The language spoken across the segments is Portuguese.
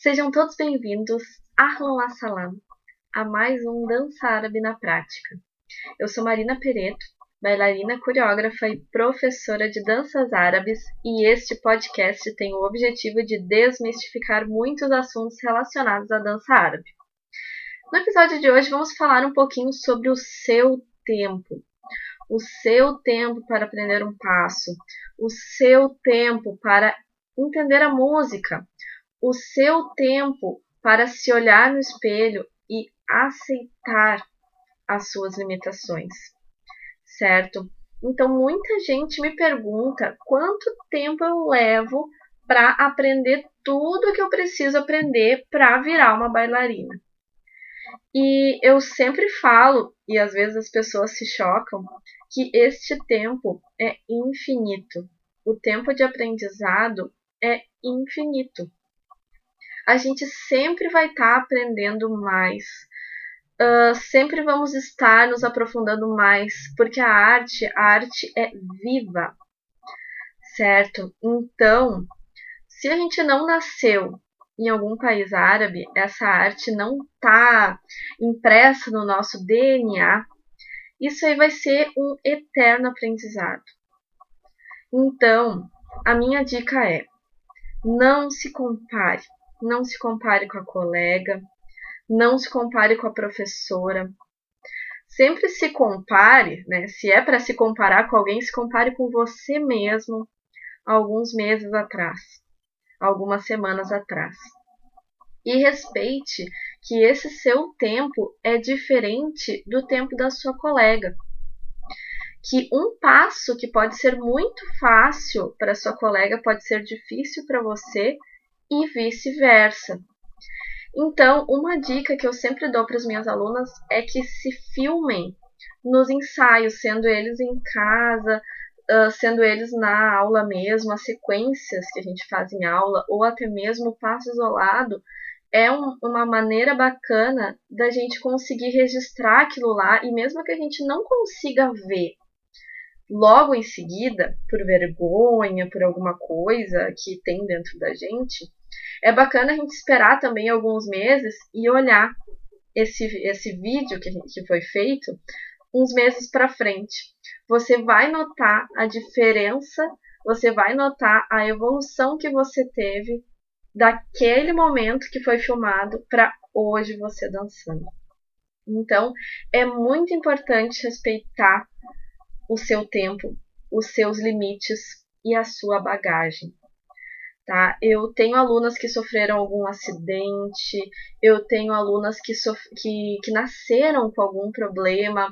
Sejam todos bem-vindos, Ahlan Assalam, a mais um Dança Árabe na Prática. Eu sou Marina Pereto, bailarina, coreógrafa e professora de danças árabes, e este podcast tem o objetivo de desmistificar muitos assuntos relacionados à dança árabe. No episódio de hoje vamos falar um pouquinho sobre o seu tempo. O seu tempo para aprender um passo, o seu tempo para entender a música, o seu tempo para se olhar no espelho e aceitar as suas limitações, certo? Então, muita gente me pergunta quanto tempo eu levo para aprender tudo que eu preciso aprender para virar uma bailarina. E eu sempre falo, e às vezes as pessoas se chocam, que este tempo é infinito. O tempo de aprendizado é infinito a gente sempre vai estar tá aprendendo mais. Uh, sempre vamos estar nos aprofundando mais, porque a arte, a arte é viva, certo? Então, se a gente não nasceu em algum país árabe, essa arte não está impressa no nosso DNA, isso aí vai ser um eterno aprendizado. Então, a minha dica é: não se compare não se compare com a colega, não se compare com a professora. Sempre se compare, né? Se é para se comparar com alguém, se compare com você mesmo alguns meses atrás, algumas semanas atrás. E respeite que esse seu tempo é diferente do tempo da sua colega. Que um passo que pode ser muito fácil para sua colega pode ser difícil para você e vice-versa. Então, uma dica que eu sempre dou para as minhas alunas é que se filmem nos ensaios, sendo eles em casa, sendo eles na aula mesmo, as sequências que a gente faz em aula, ou até mesmo o passo isolado, é um, uma maneira bacana da gente conseguir registrar aquilo lá e mesmo que a gente não consiga ver logo em seguida, por vergonha, por alguma coisa que tem dentro da gente, é bacana a gente esperar também alguns meses e olhar esse, esse vídeo que, que foi feito uns meses para frente. Você vai notar a diferença, você vai notar a evolução que você teve daquele momento que foi filmado para hoje você dançando. Então, é muito importante respeitar o seu tempo, os seus limites e a sua bagagem tá? Eu tenho alunas que sofreram algum acidente, eu tenho alunas que, que, que nasceram com algum problema,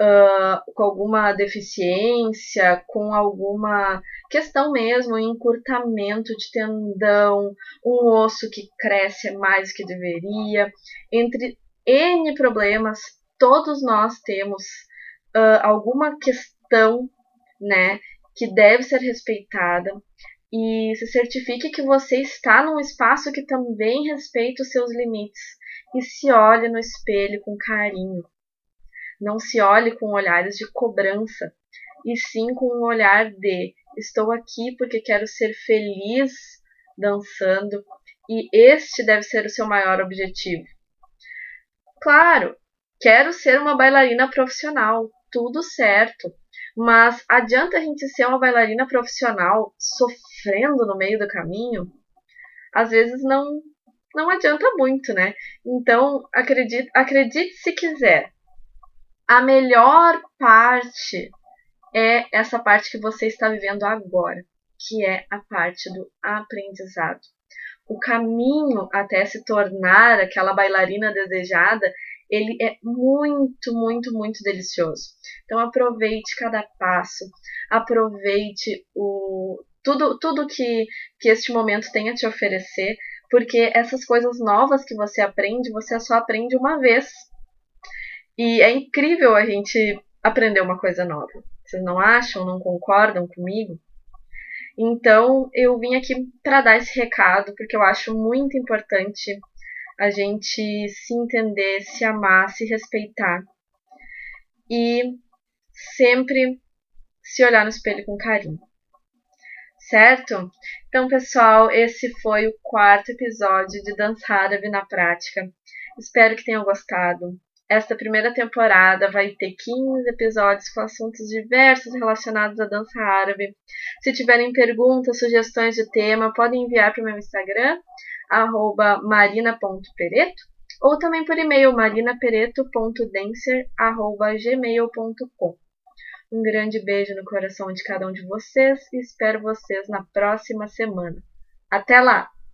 uh, com alguma deficiência, com alguma questão mesmo, encurtamento de tendão, um osso que cresce mais do que deveria, entre N problemas, todos nós temos uh, alguma questão, né, que deve ser respeitada e se certifique que você está num espaço que também respeita os seus limites e se olhe no espelho com carinho. Não se olhe com olhares de cobrança, e sim com um olhar de estou aqui porque quero ser feliz dançando e este deve ser o seu maior objetivo. Claro, quero ser uma bailarina profissional, tudo certo. Mas adianta a gente ser uma bailarina profissional sofrendo no meio do caminho? Às vezes não não adianta muito, né? Então, acredite, acredite se quiser. A melhor parte é essa parte que você está vivendo agora, que é a parte do aprendizado. O caminho até se tornar aquela bailarina desejada ele é muito, muito, muito delicioso. Então aproveite cada passo, aproveite o tudo, tudo que, que este momento tem a te oferecer, porque essas coisas novas que você aprende, você só aprende uma vez. E é incrível a gente aprender uma coisa nova. Vocês não acham, não concordam comigo? Então, eu vim aqui para dar esse recado, porque eu acho muito importante a gente se entender, se amar, se respeitar e sempre se olhar no espelho com carinho. Certo? Então, pessoal, esse foi o quarto episódio de Dança Árabe na Prática. Espero que tenham gostado. Esta primeira temporada vai ter 15 episódios com assuntos diversos relacionados à dança árabe. Se tiverem perguntas, sugestões de tema, podem enviar para o meu Instagram, marina.pereto, ou também por e-mail marinapereto.dancer.gmail.com. Um grande beijo no coração de cada um de vocês e espero vocês na próxima semana. Até lá!